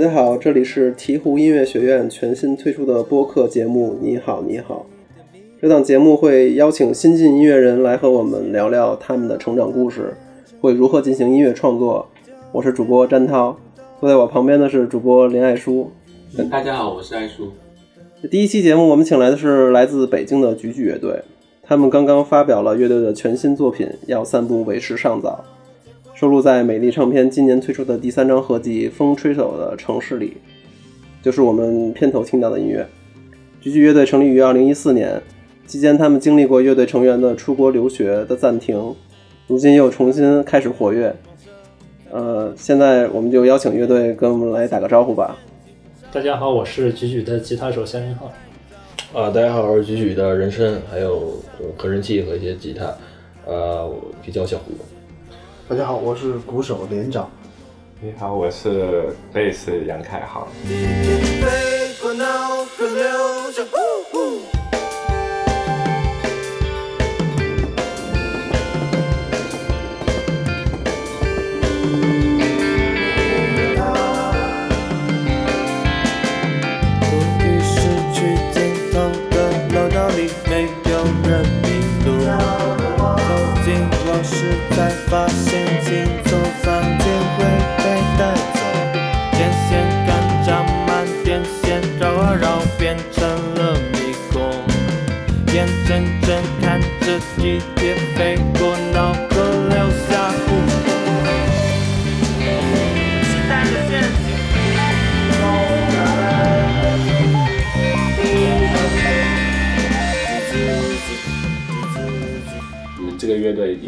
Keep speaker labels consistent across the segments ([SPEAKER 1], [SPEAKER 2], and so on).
[SPEAKER 1] 大家好，这里是鹈鹕音乐学院全新推出的播客节目《你好，你好》。这档节目会邀请新晋音乐人来和我们聊聊他们的成长故事，会如何进行音乐创作。我是主播詹涛，坐在我旁边的是主播林爱书。
[SPEAKER 2] 大家好，我是爱书。
[SPEAKER 1] 第一期节目，我们请来的是来自北京的菊菊乐队，他们刚刚发表了乐队的全新作品《要散步为时尚早》，收录在美丽唱片今年推出的第三张合辑《风吹走的城市》里，就是我们片头听到的音乐。菊菊乐队成立于二零一四年，期间他们经历过乐队成员的出国留学的暂停，如今又重新开始活跃。呃，现在我们就邀请乐队跟我们来打个招呼吧。
[SPEAKER 3] 大家好，我是菊菊的吉他手夏云浩。
[SPEAKER 4] 啊，大家好，我是菊菊的人声，还有合成器和一些吉他，呃，我可以叫小胡。
[SPEAKER 5] 大家好，我是鼓手连长。
[SPEAKER 6] 你好，我是贝斯杨凯航。
[SPEAKER 7] 飞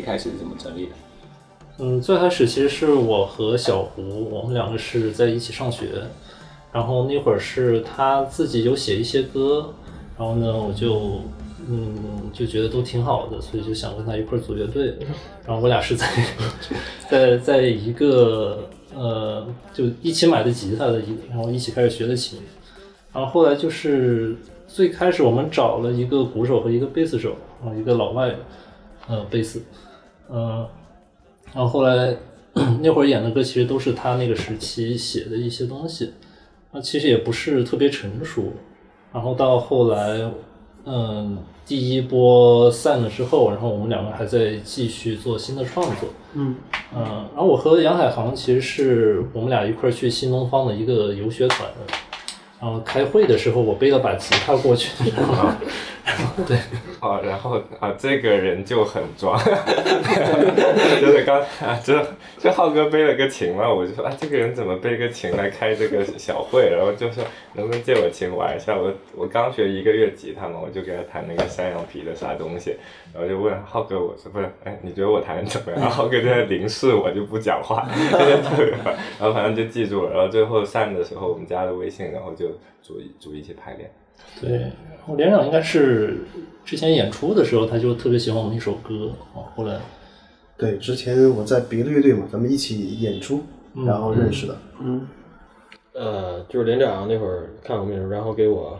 [SPEAKER 2] 一开始是怎么成立的？
[SPEAKER 3] 嗯，最开始其实是我和小胡，我们两个是在一起上学，然后那会儿是他自己有写一些歌，然后呢，我就嗯就觉得都挺好的，所以就想跟他一块儿组乐队。然后我俩是在 在在一个呃就一起买的吉他的一，然后一起开始学的琴，然后后来就是最开始我们找了一个鼓手和一个贝斯手，然后一个老外呃贝斯，嗯、然后后来 那会儿演的歌其实都是他那个时期写的一些东西，那其实也不是特别成熟。然后到后来，嗯，第一波散了之后，然后我们两个还在继续做新的创作。
[SPEAKER 5] 嗯
[SPEAKER 3] 嗯，然后我和杨海航其实是我们俩一块儿去新东方的一个游学团，然后开会的时候我背了把吉他过去，然 后 对，
[SPEAKER 6] 哦，然后啊，这个人就很装，就是刚啊，这这浩哥背了个琴嘛，我就说啊，这个人怎么背个琴来开这个小会？然后就说能不能借我琴玩一下？我我刚学一个月吉他嘛，我就给他弹那个山羊皮的啥东西，然后就问浩哥，我说不是，哎，你觉得我弹的怎么样？浩哥在那凝视我，就不讲话，真的特别烦。然后反正就记住了，然后最后散的时候我们加了微信，然后就组组一起排练。
[SPEAKER 3] 对，然后连长应该是之前演出的时候，他就特别喜欢我们一首歌，啊，后来
[SPEAKER 5] 对，之前我在别的乐队嘛，咱们一起演出，然后认识的。
[SPEAKER 1] 嗯，
[SPEAKER 4] 呃，就是连长那会儿看我们，然后给我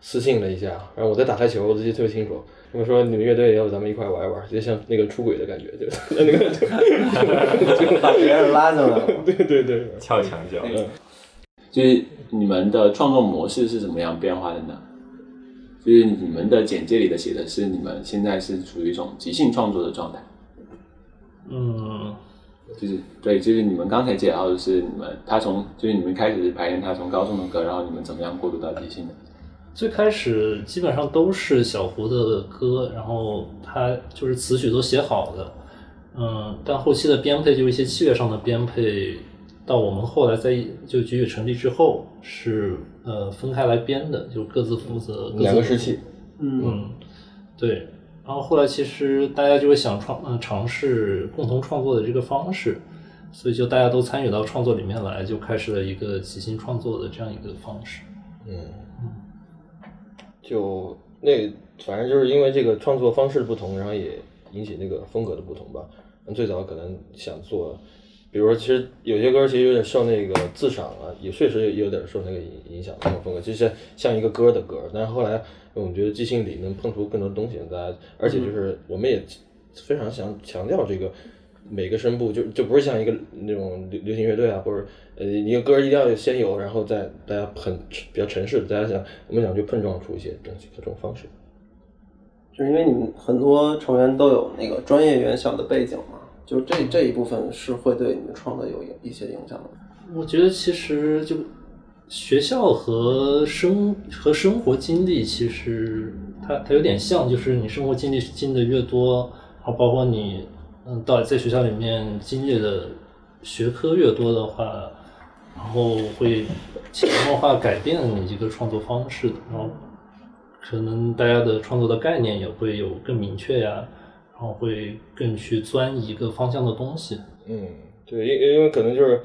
[SPEAKER 4] 私信了一下，然后我在打台球，我记得特别清楚。他们说你们乐队要不咱们一块玩一玩，就像那个出轨的感觉，就 那个就就
[SPEAKER 1] 把别人拉进来了。
[SPEAKER 4] 对 对对，
[SPEAKER 6] 撬墙角。
[SPEAKER 4] 嗯，
[SPEAKER 2] 就是你们的创作模式是怎么样变化的呢？就是你们的简介里的写的是你们现在是处于一种即兴创作的状态，
[SPEAKER 3] 嗯，
[SPEAKER 2] 就是对，就是你们刚才介绍的是你们他从就是你们开始排练他从高中的歌，然后你们怎么样过渡到即兴的？
[SPEAKER 3] 最开始基本上都是小胡的歌，然后他就是词曲都写好的，嗯，但后期的编配就是一些器乐上的编配，到我们后来在就局域成立之后是呃分开来编的，就各自负责各自
[SPEAKER 4] 两个时期，
[SPEAKER 3] 嗯，对。然后后来其实大家就会想创嗯尝试共同创作的这个方式，所以就大家都参与到创作里面来，就开始了一个即兴创作的这样一个方式。
[SPEAKER 4] 嗯，就那反正就是因为这个创作方式的不同，然后也引起那个风格的不同吧。最早可能想做，比如说其实有些歌其实有点受那个自赏啊，也确实有点受那个影影响那种风格，就像像一个歌的歌。但是后来我们觉得即兴里能碰出更多东西，大家而且就是我们也非常想强调这个每个声部就就不是像一个那种流流行乐队啊，或者呃一个歌一定要先有，然后再大家很比较城市，大家想我们想去碰撞出一些东西，这种方式。
[SPEAKER 1] 就是因为你们很多成员都有那个专业院校的背景嘛，就这这一部分是会对你的创作有影一些影响的。
[SPEAKER 3] 我觉得其实就学校和生和生活经历，其实它它有点像，就是你生活经历经历的越多，然后包括你嗯到在学校里面经历的学科越多的话，然后会潜移默化改变你一个创作方式，然后可能大家的创作的概念也会有更明确呀，后会更去钻一个方向的东西。
[SPEAKER 4] 嗯，对，因因为可能就是，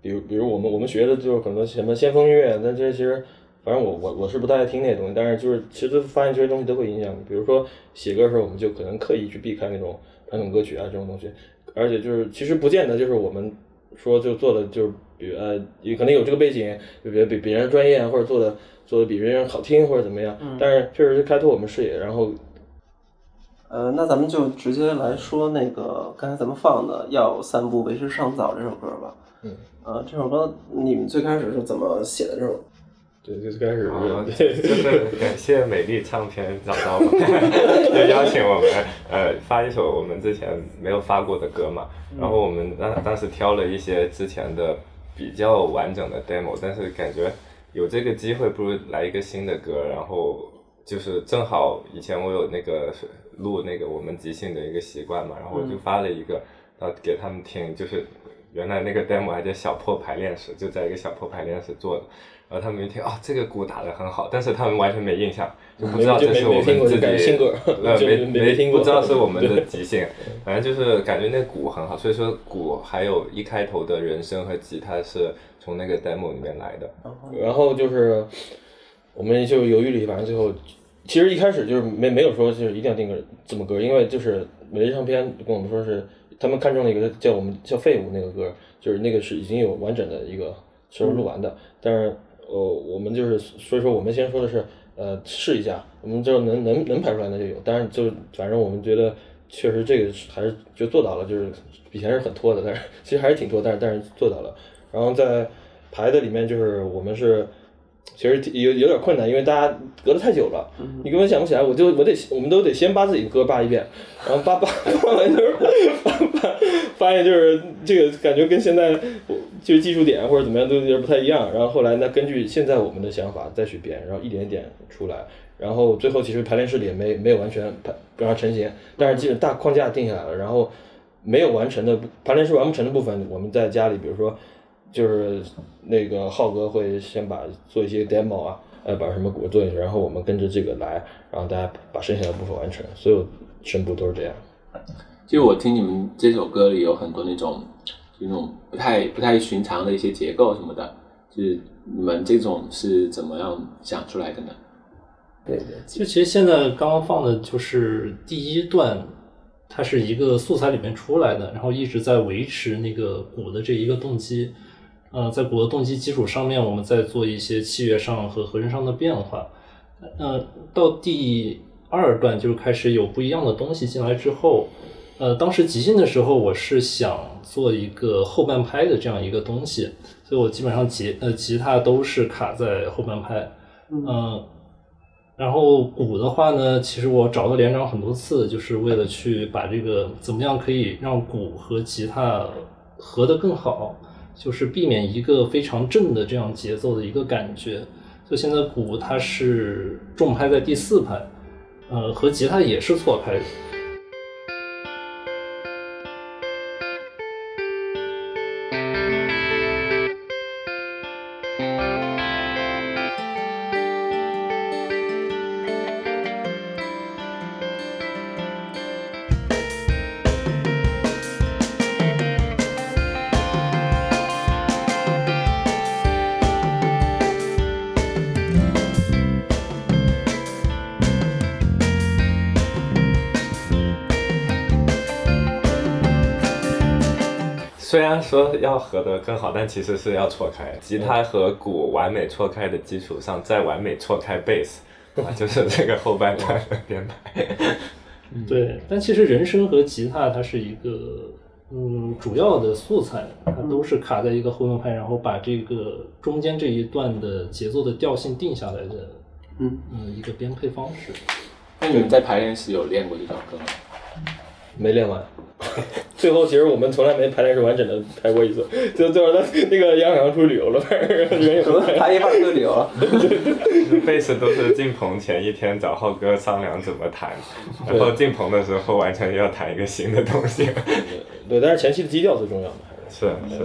[SPEAKER 4] 比如比如我们我们学的就是很多什么先锋音乐，但这其实反正我我我是不太爱听那些东西，但是就是其实发现这些东西都会影响你。比如说写歌的时候，我们就可能刻意去避开那种传统歌曲啊这种东西，而且就是其实不见得就是我们说就做的就是比如呃也可能有这个背景，就比比别人专业啊，或者做的做的比别人好听或者怎么样，但是确实是开拓我们视野，然后
[SPEAKER 1] 呃，那咱们就直接来说那个刚才咱们放的《要散步为时尚早》这首歌吧。
[SPEAKER 4] 嗯，
[SPEAKER 1] 呃，这首歌你们最开始是怎么写的这首？
[SPEAKER 4] 对最开始
[SPEAKER 6] 啊，
[SPEAKER 4] 是
[SPEAKER 6] 就是感谢美丽唱片找到我们，就邀请我们呃发一首我们之前没有发过的歌嘛。然后我们当当时挑了一些之前的比较完整的 demo，但是感觉有这个机会，不如来一个新的歌。然后就是正好以前我有那个录那个我们即兴的一个习惯嘛，然后我就发了一个，然后给他们听，就是原来那个 demo 还在小破排练室，就在一个小破排练室做的。然后他们一听啊、这个鼓打得很好，但是他们完全没印象，就不知道这是我们自己 没
[SPEAKER 4] 没没听过
[SPEAKER 6] 不知道是我们的即兴，反正就是感觉那鼓很好，所以说鼓还有一开头的人声和吉他是从那个 demo 里面来的。
[SPEAKER 4] 然后就是我们就犹豫了，一晚上最后其实一开始就是没没有说就是一定要定个这么歌，因为就是美丽唱片跟我们说是他们看中了一个叫我们叫废物那个歌，就是那个是已经有完整的一个是录完的，但是呃我们就是所以说我们先说的是呃试一下，我们就能能能排出来那就有，但是就反正我们觉得确实这个是还是就做到了，就是以前是很拖的，但是其实还是挺拖，但是但是做到了。然后在排的里面，就是我们是其实有有点困难，因为大家隔得太久了，你根本想不起来。我就我得我们都得先把自己的歌扒一遍，然后扒扒 扒完就是扒扒发现就是这个感觉跟现在就是技术点或者怎么样都有点不太一样。然后后来呢，根据现在我们的想法再去编，然后一点一点出来。然后最后其实排练室里也没没有完全排不让它成型，但是基本大框架定下来了，然后没有完成的排练室完不成的部分，我们在家里比如说。就是那个浩哥会先把做一些 demo 啊，呃，把什么鼓做进去，然后我们跟着这个来，然后大家把剩下的部分完成，所有声部都是这样。
[SPEAKER 2] 就我听你们这首歌里有很多那种，就那种不太不太寻常的一些结构什么的，就是你们这种是怎么样想出来的呢？
[SPEAKER 1] 对对，
[SPEAKER 3] 就其实现在刚刚放的就是第一段，它是一个素材里面出来的，然后一直在维持那个鼓的这一个动机。呃，在鼓的动机基础上面，我们再做一些器乐上和和声上的变化。呃，到第二段就是开始有不一样的东西进来之后，呃，当时即兴的时候，我是想做一个后半拍的这样一个东西，所以我基本上吉呃吉他都是卡在后半拍，嗯、然后鼓的话呢，其实我找了连长很多次，就是为了去把这个怎么样可以让鼓和吉他合得更好，就是避免一个非常正的这样节奏的一个感觉。就现在鼓它是重拍在第四拍，呃，和吉他也是错拍
[SPEAKER 6] 说要合得更好，但其实是要错开。吉他和鼓完美错开的基础上，再完美错开贝斯，啊，就是这个后半段的编排。
[SPEAKER 3] 对，但其实人声和吉他它是一个嗯，主要的素材它都是卡在一个后面拍，然后把这个中间这一段的节奏的调性定下来的，
[SPEAKER 1] 嗯
[SPEAKER 3] 一个编配方式。
[SPEAKER 2] 那你们在排练时有练过这首歌吗？
[SPEAKER 4] 没练完。最后其实我们从来没排练是完整的排过一次，就最后他那个杨洋出去旅游了，反正人也不在。
[SPEAKER 1] 排一半就流了。
[SPEAKER 6] 贝斯都是进棚前一天找浩哥商量怎么弹，然后进棚的时候完全要弹一个新的东西。
[SPEAKER 4] 对，但是前期的基调最重要的还是。
[SPEAKER 6] 是是，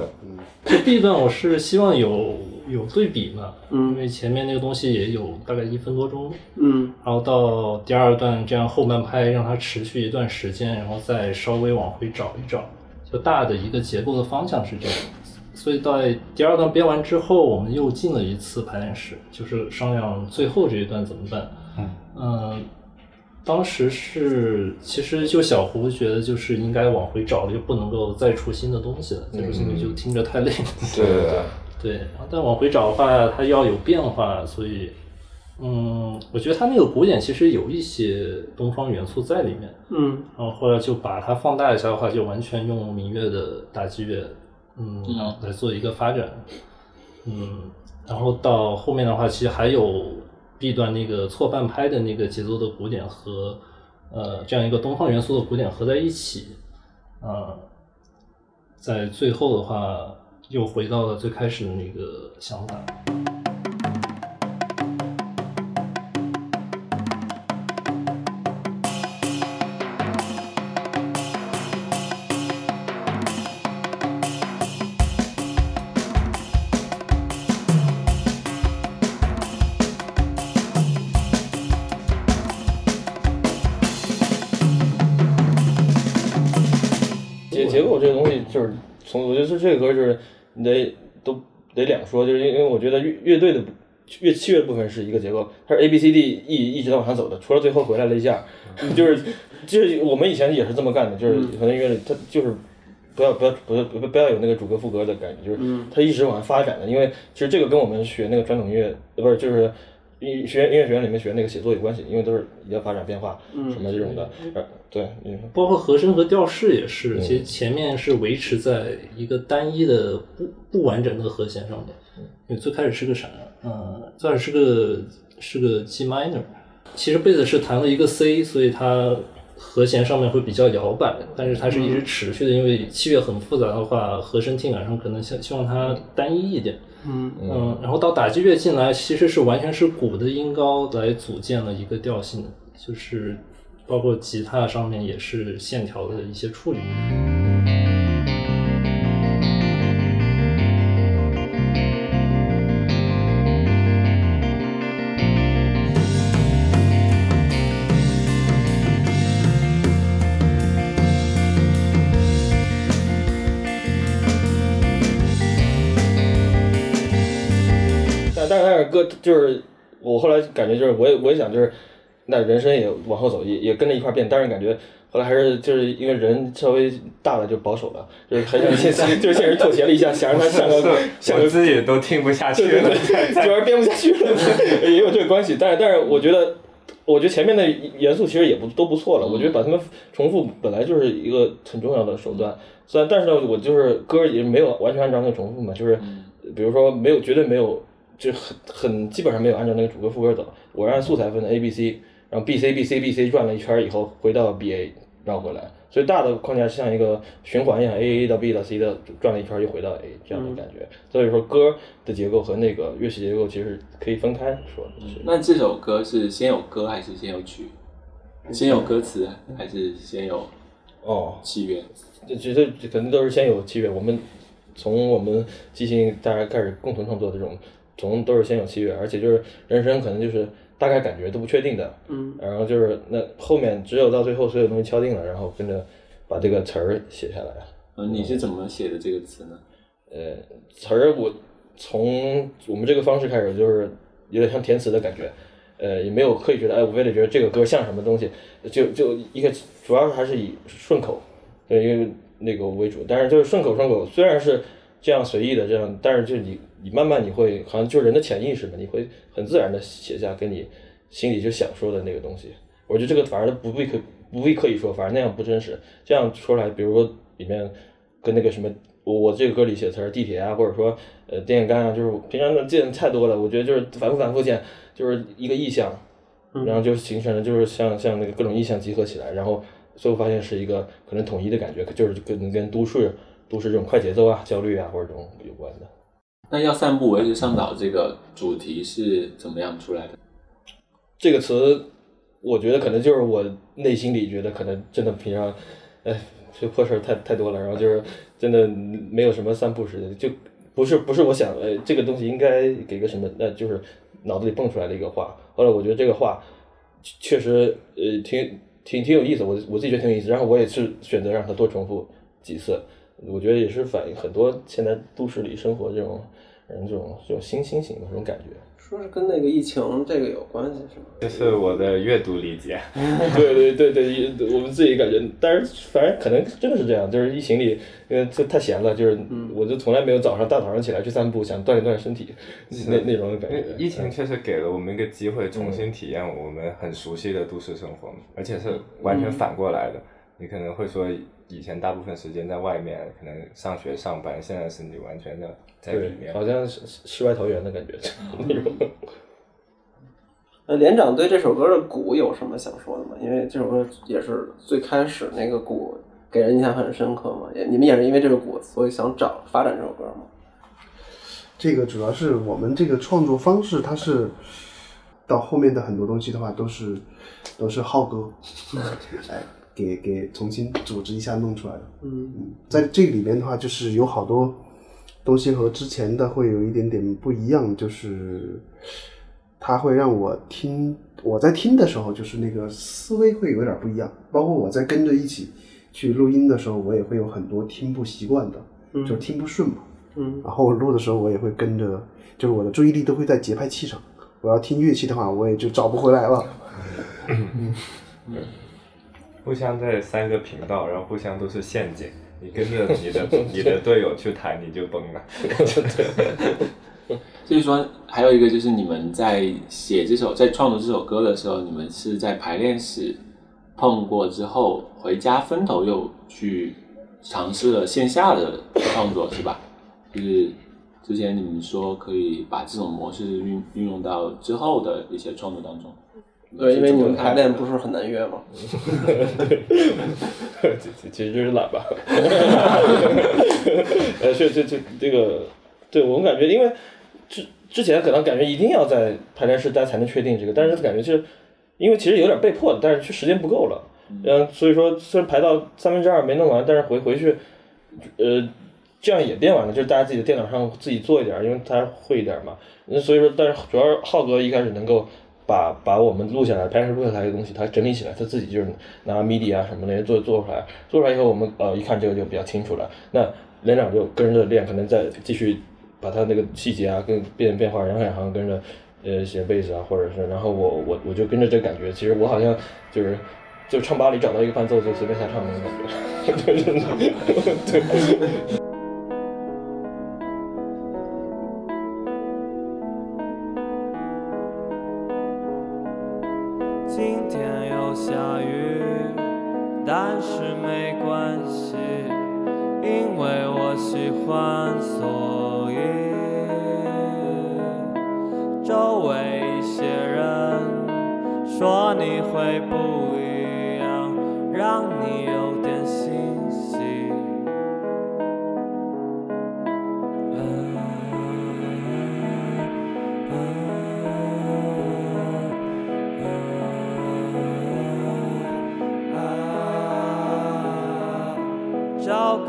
[SPEAKER 3] 这 B 段我是希望有有对比嘛，
[SPEAKER 1] 嗯
[SPEAKER 3] 因为前面那个东西也有大概一分多钟，
[SPEAKER 1] 嗯
[SPEAKER 3] 然后到第二段这样后半拍让它持续一段时间，然后再稍微往回找一找，就大的一个结构的方向是这样。所以在第二段编完之后，我们又进了一次排练室，就是商量最后这一段怎么办。嗯，当时是其实就小胡觉得就是应该往回找，就不能够再出新的东西了，再出新的就听着太累了。
[SPEAKER 6] 对 对对，
[SPEAKER 3] 对，然后但往回找的话，它要有变化，所以，嗯，我觉得它那个古典其实有一些东方元素在里面，
[SPEAKER 1] 嗯。
[SPEAKER 3] 然后后来就把它放大一下的话，就完全用民乐的打击乐，嗯，然后来做一个发展，嗯，然后到后面的话，其实还有 B 段那个错半拍的那个节奏的鼓点和呃这样一个东方元素的鼓点合在一起，呃，在最后的话又回到了最开始的那个想法。
[SPEAKER 4] 说，就是因为因为我觉得乐乐队的乐器乐部分是一个结构，它是 A B C D E 一直在往上走的，除了最后回来了一下，就是就是我们以前也是这么干的，就是可能乐队它就是。不要不要不要不要不要有那个主歌副歌的感觉，就是它一直往上发展的。因为其实这个跟我们学那个传统音乐，呃，不是就是音学音乐学院里面学那个写作有关系，因为都是要发展变化什么这种的。呃，对，
[SPEAKER 3] 包括和声和调式也是，其实前面是维持在一个单一的不不完整的和弦上面，因为最开始是个啥？嗯，最开始是个是个 G minor，其实贝斯是弹了一个 C，所以它和弦上面会比较摇摆，但是它是一直持续的，因为器乐很复杂的话，和声听感上可能希希望它单一一点。
[SPEAKER 1] 嗯
[SPEAKER 3] 嗯，然后到打击乐进来，其实是完全是鼓的音高来组建了一个调性，就是包括吉他上面也是线条的一些处理。
[SPEAKER 4] 歌就是我后来感觉就是我也我也想就是那人生也往后走也也跟着一块变，但是感觉后来还是就是因为人稍微大了就保守了，就是很想现 就是现实妥协了一下，想让他想个想个
[SPEAKER 6] 我自己都听不下去了。
[SPEAKER 4] 对对对，主要是编不下去了，也有这个关系。但是但是我觉得。我觉得前面的元素其实也不都不错了，我觉得把他们重复本来就是一个很重要的手段。虽然但是呢，我就是歌也没有完全按照那个重复嘛，就是比如说没有绝对没有，就很很基本上没有按照那个主歌副歌走。我是按素材分的 A B C，然后 B C B C B C 转了一圈以后回到 B A 绕回来，所以大的框架是像一个循环一样，A A 到 B 到 C 的转了一圈又回到 A 这样的感觉。所以说歌的结构和那个乐器结构其实可以分开说。是
[SPEAKER 2] 那这首歌是先有歌还是先有曲？先有歌词还是先有
[SPEAKER 4] 哦，
[SPEAKER 2] 器乐？
[SPEAKER 4] 这其实肯定都是先有器乐，我们从我们即兴大家开始共同创作这种，从都是先有器乐，而且就是人生可能就是大概感觉都不确定的，
[SPEAKER 1] 嗯，
[SPEAKER 4] 然后就是那后面只有到最后所有东西敲定了，然后跟着把这个词儿写下来。
[SPEAKER 2] 嗯，你是怎么写的这个词呢？
[SPEAKER 4] 呃，词儿我从我们这个方式开始，就是有点像填词的感觉，呃，也没有刻意觉得，哎，我非得觉得这个歌像什么东西，就就一个主要还是以顺口，对，因为那个为主，但是就是顺口顺口，虽然是这样随意的这样，但是就你你慢慢你会好像就是人的潜意识嘛，你会很自然的写下跟你心里就想说的那个东西。我觉得这个反而不必可不必刻意说，反而那样不真实。这样说来，比如说里面跟那个什么，我我这个歌里写词儿，地铁啊，或者说呃电线杆啊，就是平常的见太多了，我觉得就是反复反复见，就是一个意象，然后就形成了就是像像那个各种意象集合起来，然后最后发现是一个可能统一的感觉，就是跟跟都市都市这种快节奏啊、焦虑啊或者这种有关的。
[SPEAKER 2] 那要散步为时尚早这个主题是怎么样出来的？
[SPEAKER 4] 这个词，我觉得可能就是我内心里觉得可能真的平常，哎，这破事儿太太多了，然后就是真的没有什么散步时间，就不是不是我想，呃，这个东西应该给个什么，那就是脑子里蹦出来的一个话。后来我觉得这个话确实，呃，挺挺挺有意思，我我自己觉得挺有意思。然后我也是选择让它多重复几次，我觉得也是反映很多现在都市里生活这种人这种这种新新型的这种感觉。
[SPEAKER 1] 说是跟那个疫情这个有关系是吗？
[SPEAKER 6] 这是我的阅读理解。
[SPEAKER 4] 对对对对，我们自己感觉，但是反正可能真的是这样，就是疫情里，因为这太闲了，就是我就从来没有早上大早上起来去散步，想锻炼锻炼身体，那那种感觉。
[SPEAKER 6] 疫情确实给了我们一个机会，重新体验我们很熟悉的都市生活，而且是完全反过来的。你可能会说，以前大部分时间在外面，可能上学上班，现在是你完全的在里面，
[SPEAKER 4] 好像是世外桃源的感觉那种。
[SPEAKER 1] 那连长对这首歌的鼓有什么想说的吗？因为这首歌也是最开始那个鼓给人印象很深刻嘛。也你们也是因为这个鼓，所以想找发展这首歌吗？
[SPEAKER 5] 这个主要是我们这个创作方式，它是到后面的很多东西的话，都是都是浩哥，哎，给给重新组织一下弄出来的。
[SPEAKER 1] 嗯
[SPEAKER 5] 嗯，在这里面的话，就是有好多东西和之前的会有一点点不一样，就是它会让我听，我在听的时候，就是那个思维会有点不一样。包括我在跟着一起去录音的时候，我也会有很多听不习惯的，就是听不顺嘛。
[SPEAKER 1] 嗯
[SPEAKER 5] 然后录的时候，我也会跟着，就是我的注意力都会在节拍器上。我要听乐器的话，我也就找不回来了。
[SPEAKER 6] 互相在三个频道，然后互相都是陷阱。你跟着你的你的队友去弹，你就崩了。
[SPEAKER 2] 所以说，还有一个就是你们在写这首、在创作这首歌的时候，你们是在排练室碰过之后，回家分头又去尝试了线下的创作，是吧？就是之前你们说可以把这种模式运运用到之后的一些创作当中。
[SPEAKER 1] 对，因为你们排练不是很难约嘛。
[SPEAKER 4] 其 其实就是懒吧。呃，是这这这个，对我们感觉，因为之之前可能感觉一定要在排练室待才能确定这个，但是感觉是，因为其实有点被迫的，但是去时间不够了。嗯，所以说虽然排到三分之二没弄完，但是回回去，呃，这样也变完了，就是大家自己的电脑上自己做一点，因为他会一点嘛。那所以说，但是主要是浩哥一开始能够。把把我们录下来、拍摄录下来的东西，他整理起来，他自己就是拿 MIDI 啊什么那些做做出来，做出来以后，我们呃一看这个就比较清楚了。那连长就跟着练，可能再继续把他那个细节啊跟变变化，杨海航跟着呃写贝斯啊，或者是然后我我我就跟着这感觉，其实我好像就是就唱吧里找到一个伴奏就随便瞎唱那种感觉，对。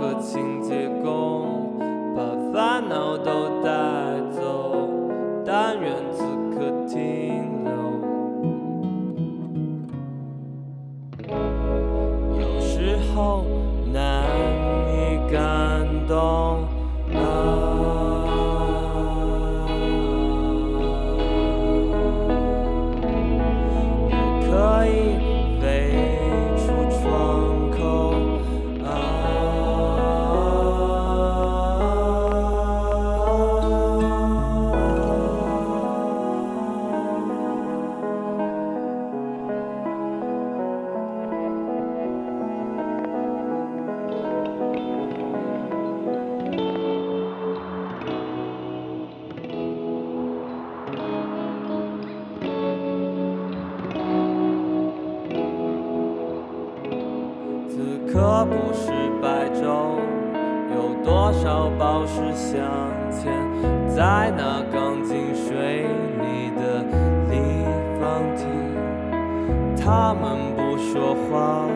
[SPEAKER 7] 个清洁工，少宝石镶嵌在那钢筋水泥的立方体？他们不说话，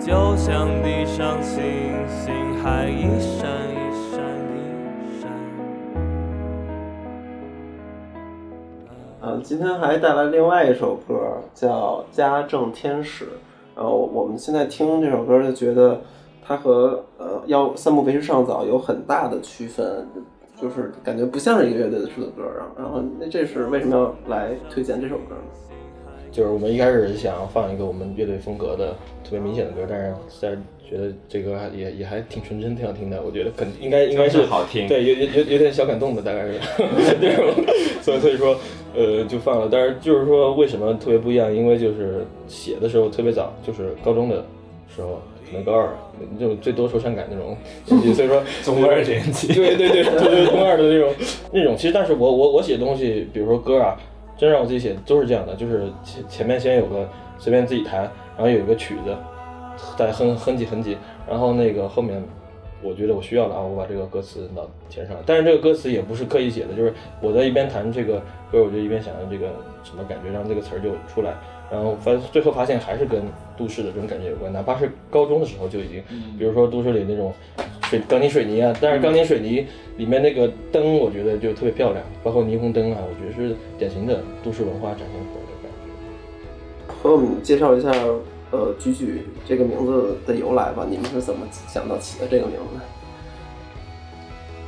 [SPEAKER 7] 就像地上星星，还一闪一闪一闪。
[SPEAKER 1] 嗯，今天还带来另外一首歌，叫《家政天使》。然后我们现在听这首歌，就觉得它和呃《要三步为时尚早》有很大的区分，就是感觉不像是一个乐队的出的歌。然后，然后那这是为什么要来推荐这首歌呢？
[SPEAKER 4] 就是我们一开始想要放一个我们乐队风格的特别明显的歌，但是但是觉得这歌还也也还挺纯真，挺好听的。我觉得肯应该应该是
[SPEAKER 6] 好听
[SPEAKER 4] 对，有有有有点小感动的，大概是这种。所以所以说，呃，就放了。但是就是说，为什么特别不一样？因为就是写的时候特别早，就是高中的时候，可能高二，那种最多愁善感那种年纪。所以说，
[SPEAKER 6] 中二年纪
[SPEAKER 4] 对对对，对对 中二的那种那种。其实，但是我我我写东西，比如说歌啊，真让我自己写都是这样的，就是前前面先有个随便自己弹，然后有一个曲子，再哼哼几哼几，然后那个后面我觉得我需要了啊，我把这个歌词脑填上。但是这个歌词也不是刻意写的，就是我在一边弹这个歌，我就一边想着这个什么感觉，让这个词儿就出来。然后发最后发现还是跟都市的这种感觉有关，哪怕是高中的时候就已经，比如说都市里那种水钢筋水泥啊，但是钢筋水泥里面那个灯，我觉得就特别漂亮，包括霓虹灯啊，我觉得是典型的都市文化展现出来的感觉。
[SPEAKER 1] 和我们介绍一下，呃，举举这个名字的由来吧。你们是怎么想到起的这个名字？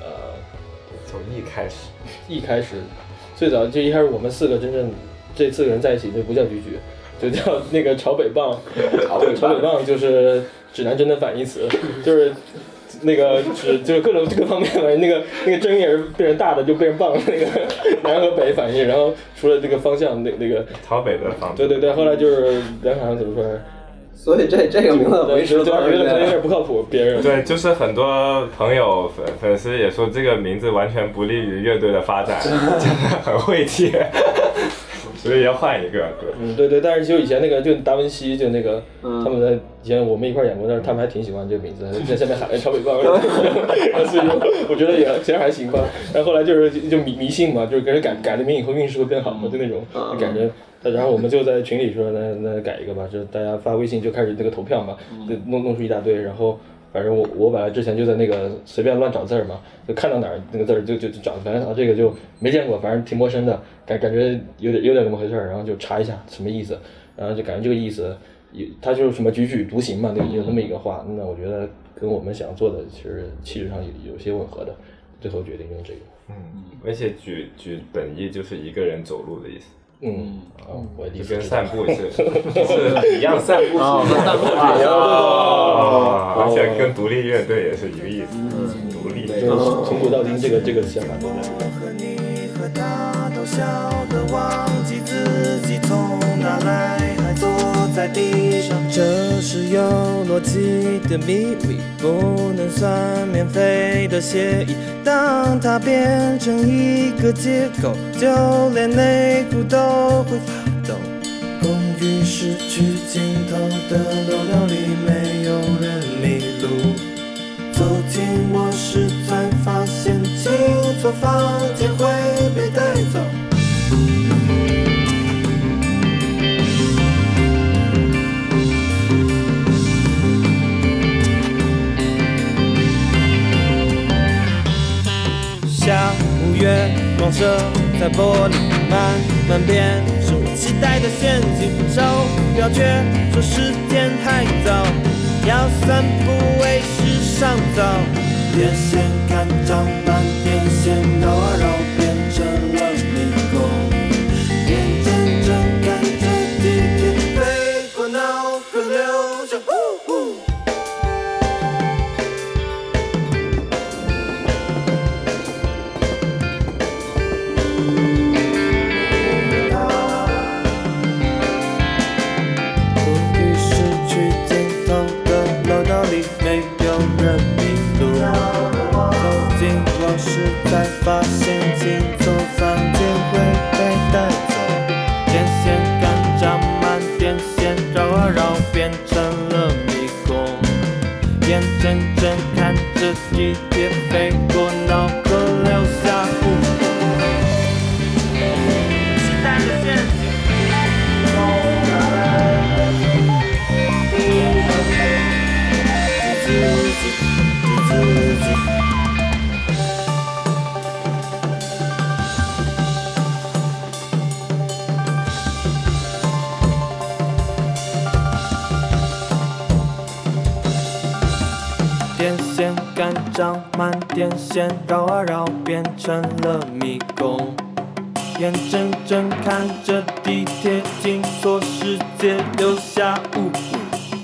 [SPEAKER 4] 呃，
[SPEAKER 6] 从一开始，
[SPEAKER 4] 一开始最早就一开始我们四个真正这四个人在一起，就不叫举举，就叫那个朝北棒。朝北朝北棒就是指南针的反义词，就是那个指就是各种各方面吧。那个那个针也是变成大的就变成棒，那个南和北反应。然后除了这个方向，那那个
[SPEAKER 6] 朝北的方向
[SPEAKER 4] 对对对，后来就是梁好像怎么说呢？
[SPEAKER 1] 所以这这个名字维持了多少
[SPEAKER 4] 就觉得有？点不靠谱，别人
[SPEAKER 6] 对，就是很多朋友粉粉丝也说这个名字完全不利于乐队的发展，真的很会贴，所以要换一个。对，
[SPEAKER 4] 嗯，对对，但是就以前那个就达文西就那个，
[SPEAKER 1] 嗯
[SPEAKER 4] 他们在以前我们一块儿演过，但是他们还挺喜欢这个名字，在下面喊朝北棒，然后所以说我觉得也其实还行吧。然后后来就是就迷迷信嘛，就是给人改改了名以后运势会变好嘛，就那种
[SPEAKER 1] 嗯
[SPEAKER 4] 就感觉。然后我们就在群里说，那那改一个吧，就大家发微信就开始那个投票嘛，就弄弄出一大堆，然后反正我我本来之前就在那个随便乱找字儿嘛，就看到哪儿那个字儿就就就找，反正啊这个就没见过，反正挺陌生的，感感觉有点有点那么回事儿，然后就查一下什么意思，然后就感觉这个意思，也它就是什么踽踽独行嘛，那有那么一个话，那我觉得跟我们想做的其实气质上有有些吻合的，最后决定用这个，
[SPEAKER 6] 嗯，而且举举本意就是一个人走路的意思，
[SPEAKER 4] 嗯，啊，我
[SPEAKER 6] 就跟散步是是一样，散步
[SPEAKER 2] 哦，和散步
[SPEAKER 6] 啊，
[SPEAKER 2] 一样。
[SPEAKER 6] 哦而且跟独立乐队也是一个意思，独立。
[SPEAKER 4] 从古到今这个这个想法都在。
[SPEAKER 7] 是有逻辑的秘密，不能算免费的协议。当它变成一个结构，就连内裤都会发抖。公寓失去尽头的楼道里，没有人迷路。走进卧室，才发现进错房间会被带走。月光射在玻璃，慢慢变成我期待的陷阱。手表却说时间太早，要散步为时尚早。电线杆长满电线，绕啊没有人迷路。走进卧室，才发现进错电线，绕啊绕，变成了迷宫。
[SPEAKER 8] 眼睁睁看着地铁进错世界，留下雾。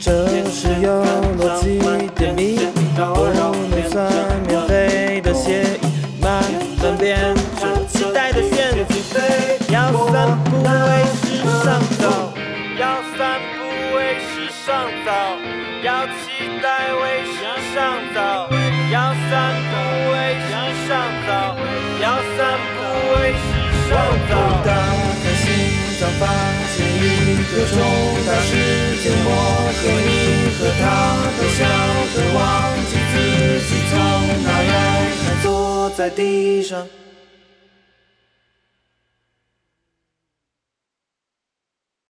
[SPEAKER 7] 这是有逻辑的谜，不能算免费的协议，慢慢变发现一个重大事件，我和你和他都笑得忘记自己从哪来，还坐在地上。